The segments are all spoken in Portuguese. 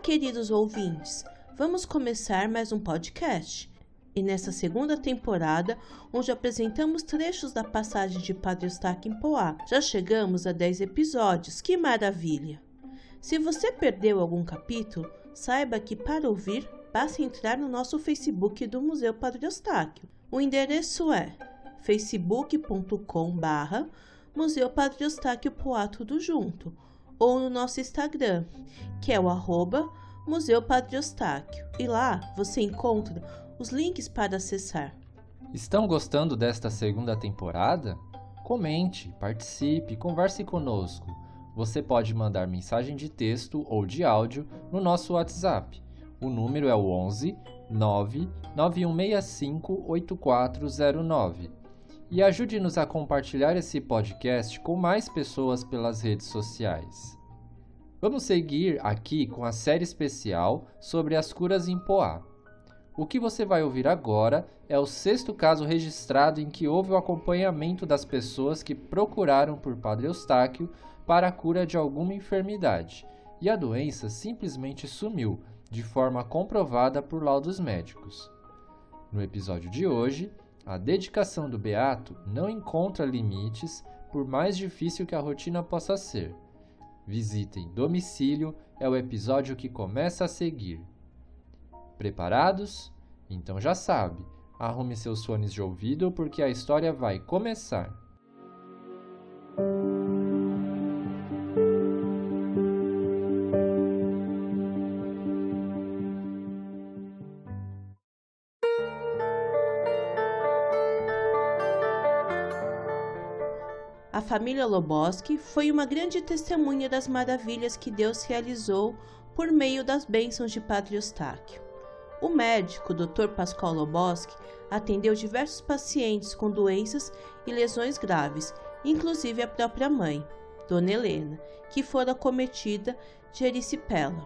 Queridos ouvintes! Vamos começar mais um podcast. E nessa segunda temporada, onde apresentamos trechos da passagem de Padre Eustáquio em Poá, já chegamos a 10 episódios. Que maravilha! Se você perdeu algum capítulo, saiba que para ouvir, basta entrar no nosso Facebook do Museu Padre Eustáquio. O endereço é facebook.com barra Museu Padre Eustáquio Poá tudo junto ou no nosso Instagram, que é o arroba Museu Padre Eustáquio. E lá você encontra os links para acessar. Estão gostando desta segunda temporada? Comente, participe, converse conosco. Você pode mandar mensagem de texto ou de áudio no nosso WhatsApp. O número é o 11 99165 8409. E ajude-nos a compartilhar esse podcast com mais pessoas pelas redes sociais. Vamos seguir aqui com a série especial sobre as curas em Poá. O que você vai ouvir agora é o sexto caso registrado em que houve o acompanhamento das pessoas que procuraram por Padre Eustáquio para a cura de alguma enfermidade, e a doença simplesmente sumiu, de forma comprovada por laudos médicos. No episódio de hoje, a dedicação do beato não encontra limites, por mais difícil que a rotina possa ser. Visitem Domicílio é o episódio que começa a seguir. Preparados? Então já sabe, arrume seus fones de ouvido porque a história vai começar. Família Loboski foi uma grande testemunha das maravilhas que Deus realizou por meio das bênçãos de Padre Eustáquio. O médico, Dr. Pascoal Loboski, atendeu diversos pacientes com doenças e lesões graves, inclusive a própria mãe, Dona Helena, que fora cometida de erisipela.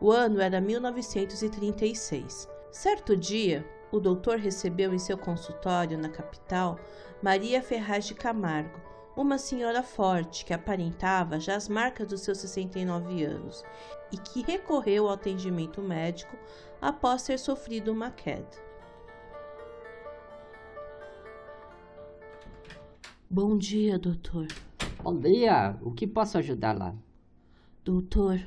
O ano era 1936. Certo dia, o doutor recebeu em seu consultório na capital Maria Ferraz de Camargo, uma senhora forte que aparentava já as marcas dos seus 69 anos e que recorreu ao atendimento médico após ter sofrido uma queda. Bom dia, doutor. Bom dia, o que posso ajudá-la? Doutor,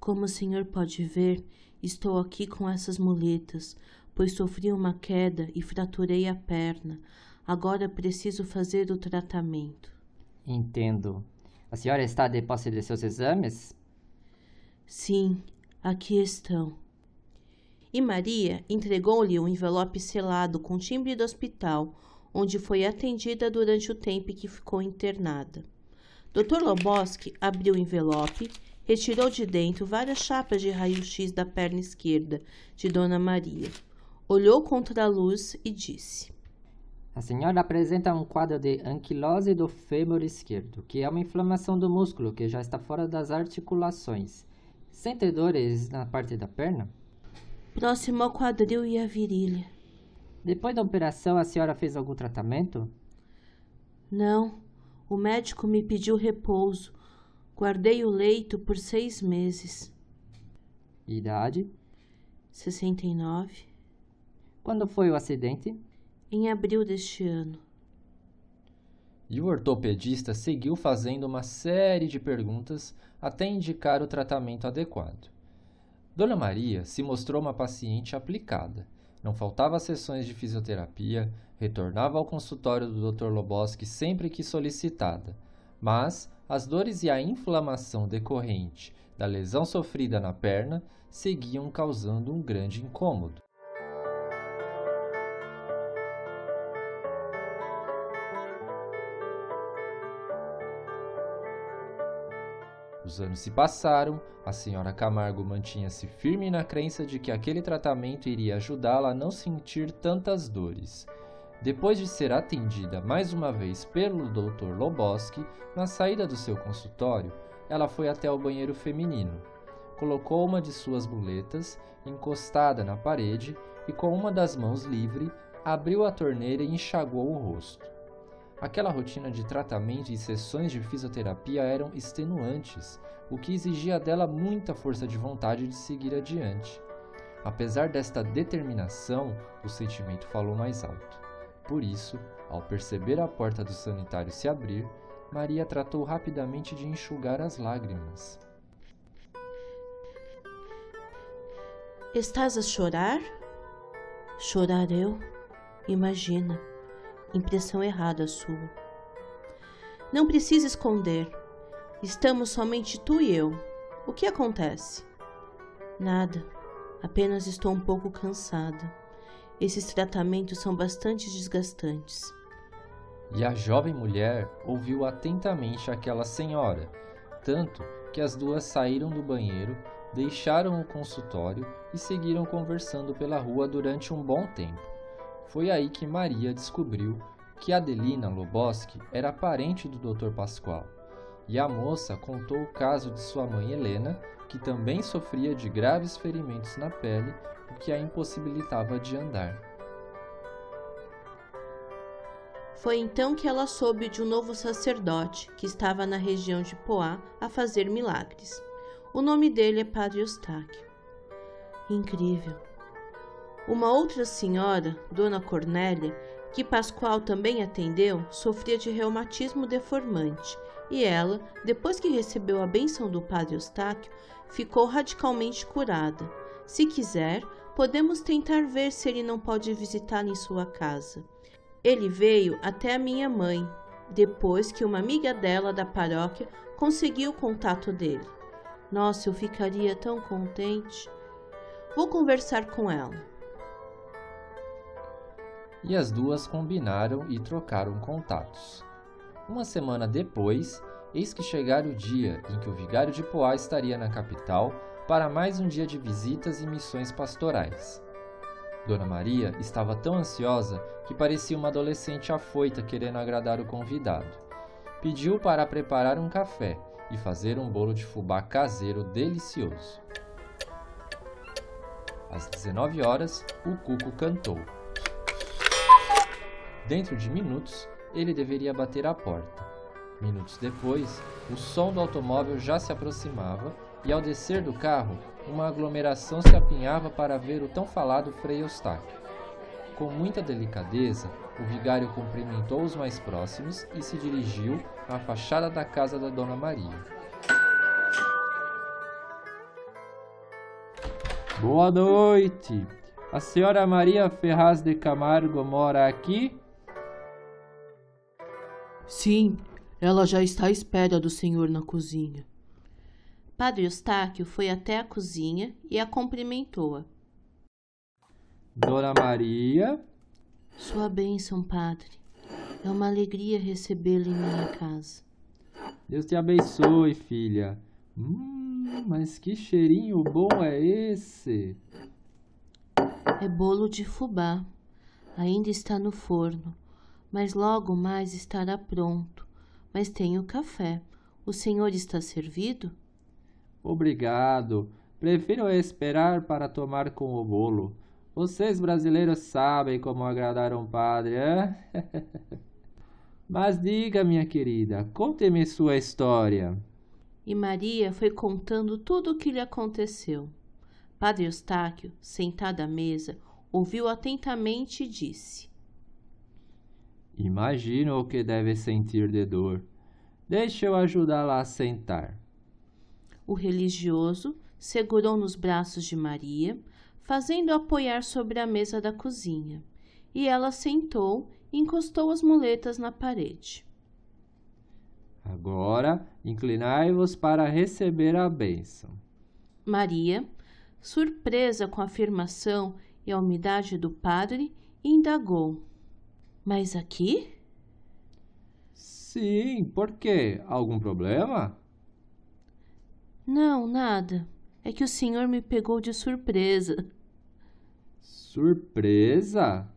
como o senhor pode ver, estou aqui com essas muletas, pois sofri uma queda e fraturei a perna. Agora preciso fazer o tratamento. Entendo. A senhora está de posse de seus exames? Sim, aqui estão. E Maria entregou-lhe um envelope selado com timbre do hospital, onde foi atendida durante o tempo que ficou internada. Dr. Loboski abriu o envelope, retirou de dentro várias chapas de raio-x da perna esquerda de Dona Maria, olhou contra a luz e disse: A senhora apresenta um quadro de anquilose do fêmur esquerdo, que é uma inflamação do músculo que já está fora das articulações. Sente dores na parte da perna? Próximo ao quadril e à virilha. Depois da operação, a senhora fez algum tratamento? Não, o médico me pediu repouso. Guardei o leito por seis meses. Idade? 69. Quando foi o acidente? Em abril deste ano. E o ortopedista seguiu fazendo uma série de perguntas até indicar o tratamento adequado. Dona Maria se mostrou uma paciente aplicada. Não faltava sessões de fisioterapia, retornava ao consultório do Dr. Loboski sempre que solicitada, mas as dores e a inflamação decorrente da lesão sofrida na perna seguiam causando um grande incômodo. Os anos se passaram, a senhora Camargo mantinha-se firme na crença de que aquele tratamento iria ajudá-la a não sentir tantas dores. Depois de ser atendida mais uma vez pelo Dr. Loboski, na saída do seu consultório, ela foi até o banheiro feminino. Colocou uma de suas muletas encostada na parede e, com uma das mãos livre, abriu a torneira e enxagou o rosto. Aquela rotina de tratamento e sessões de fisioterapia eram extenuantes, o que exigia dela muita força de vontade de seguir adiante. Apesar desta determinação, o sentimento falou mais alto. Por isso, ao perceber a porta do sanitário se abrir, Maria tratou rapidamente de enxugar as lágrimas. Estás a chorar? Chorar eu? Imagina. Impressão errada sua. Não precisa esconder. Estamos somente tu e eu. O que acontece? Nada. Apenas estou um pouco cansada. Esses tratamentos são bastante desgastantes. E a jovem mulher ouviu atentamente aquela senhora, tanto que as duas saíram do banheiro, deixaram o consultório e seguiram conversando pela rua durante um bom tempo. Foi aí que Maria descobriu que Adelina Loboski era parente do Dr. Pascoal. E a moça contou o caso de sua mãe Helena, que também sofria de graves ferimentos na pele, o que a impossibilitava de andar. Foi então que ela soube de um novo sacerdote que estava na região de Poá a fazer milagres. O nome dele é Padre Eustáquio. Incrível! Uma outra senhora, Dona Cornélia, que Pascoal também atendeu, sofria de reumatismo deformante e ela, depois que recebeu a bênção do Padre Eustáquio, ficou radicalmente curada. Se quiser, podemos tentar ver se ele não pode visitar em sua casa. Ele veio até a minha mãe, depois que uma amiga dela da paróquia conseguiu o contato dele. Nossa, eu ficaria tão contente. Vou conversar com ela. E as duas combinaram e trocaram contatos. Uma semana depois, eis que chegara o dia em que o vigário de Poá estaria na capital para mais um dia de visitas e missões pastorais. Dona Maria estava tão ansiosa que parecia uma adolescente afoita querendo agradar o convidado. Pediu para preparar um café e fazer um bolo de fubá caseiro delicioso. Às 19 horas, o cuco cantou. Dentro de minutos, ele deveria bater à porta. Minutos depois, o som do automóvel já se aproximava e, ao descer do carro, uma aglomeração se apinhava para ver o tão falado Frei Eustáquio. Com muita delicadeza, o vigário cumprimentou os mais próximos e se dirigiu à fachada da casa da Dona Maria. Boa noite! A senhora Maria Ferraz de Camargo mora aqui? Sim, ela já está à espera do senhor na cozinha. Padre Eustáquio foi até a cozinha e a cumprimentou-a. Dona Maria? Sua bênção, padre. É uma alegria recebê-la em minha casa. Deus te abençoe, filha. Hum, mas que cheirinho bom é esse? É bolo de fubá. Ainda está no forno, mas logo mais estará pronto. Mas tenho café. O senhor está servido? Obrigado. Prefiro esperar para tomar com o bolo. Vocês brasileiros sabem como agradar um padre, é? Mas diga, minha querida, conte-me sua história. E Maria foi contando tudo o que lhe aconteceu. Padre Eustáquio, sentado à mesa, ouviu atentamente e disse: Imagino o que deve sentir de dor. Deixe eu ajudá-la a sentar. O religioso segurou nos braços de Maria, fazendo apoiar sobre a mesa da cozinha, e ela sentou e encostou as muletas na parede. Agora, inclinai-vos para receber a bênção. Maria, surpresa com a afirmação e a umidade do padre, indagou: Mas aqui? Sim, por quê? Algum problema? Não, nada. É que o senhor me pegou de surpresa. Surpresa?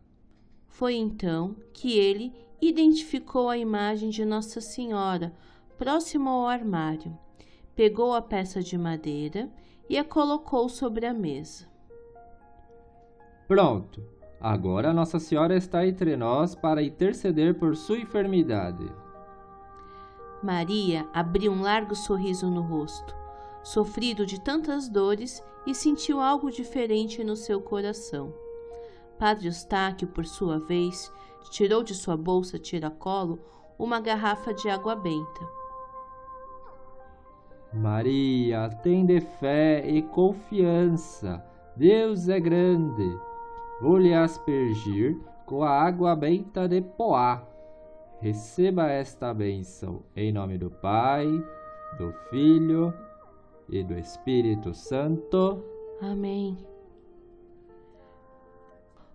Foi então que ele identificou a imagem de Nossa Senhora próximo ao armário. Pegou a peça de madeira e a colocou sobre a mesa. Pronto. Agora Nossa Senhora está entre nós para interceder por sua enfermidade. Maria abriu um largo sorriso no rosto, sofrido de tantas dores, e sentiu algo diferente no seu coração. Padre Eustáquio, por sua vez, tirou de sua bolsa tiracolo uma garrafa de água benta. Maria, tem de fé e confiança. Deus é grande. Vou lhe aspergir com a água benta de Poá. Receba esta bênção em nome do Pai, do Filho e do Espírito Santo. Amém.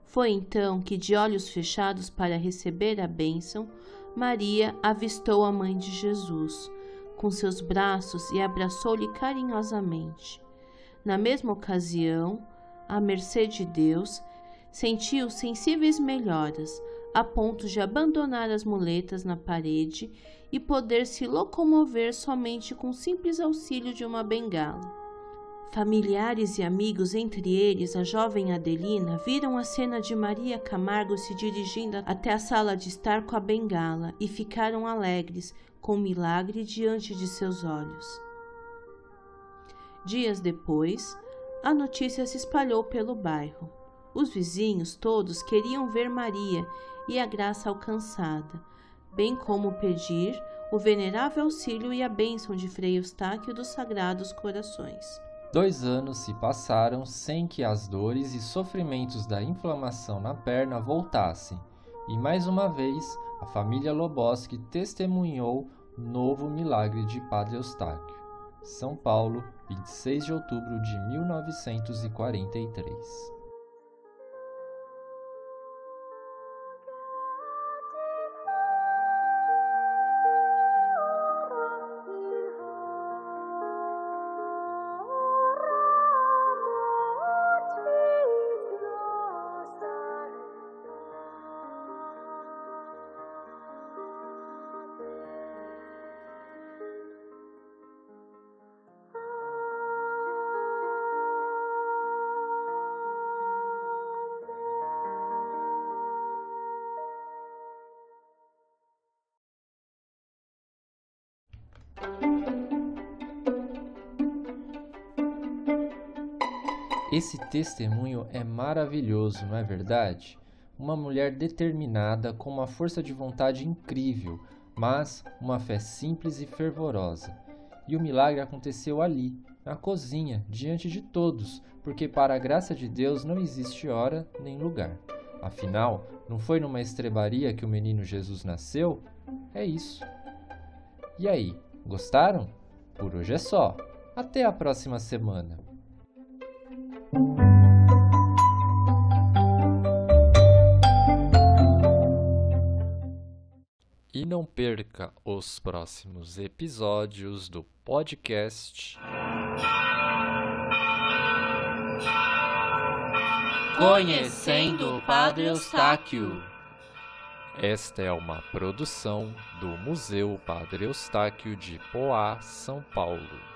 Foi então que, de olhos fechados para receber a bênção, Maria avistou a mãe de Jesus com seus braços e abraçou-lhe carinhosamente. Na mesma ocasião, à mercê de Deus, sentiu sensíveis melhoras, a ponto de abandonar as muletas na parede e poder se locomover somente com simples auxílio de uma bengala. Familiares e amigos, entre eles a jovem Adelina, viram a cena de Maria Camargo se dirigindo até a sala de estar com a bengala e ficaram alegres com o milagre diante de seus olhos. Dias depois, a notícia se espalhou pelo bairro. Os vizinhos todos queriam ver Maria e a graça alcançada, bem como pedir o venerável auxílio e a bênção de Frei Eustáquio dos Sagrados Corações. Dois anos se passaram sem que as dores e sofrimentos da inflamação na perna voltassem, e mais uma vez a família Loboski testemunhou novo milagre de Padre Eustáquio. São Paulo, 26 de outubro de 1943. Esse testemunho é maravilhoso, não é verdade? Uma mulher determinada com uma força de vontade incrível, mas uma fé simples e fervorosa. E o milagre aconteceu ali, na cozinha, diante de todos, porque para a graça de Deus não existe hora nem lugar. Afinal, não foi numa estrebaria que o menino Jesus nasceu? É isso. E aí, gostaram? Por hoje é só. Até a próxima semana. E não perca os próximos episódios do podcast. Conhecendo o Padre Eustáquio. Esta é uma produção do Museu Padre Eustáquio de Poá, São Paulo.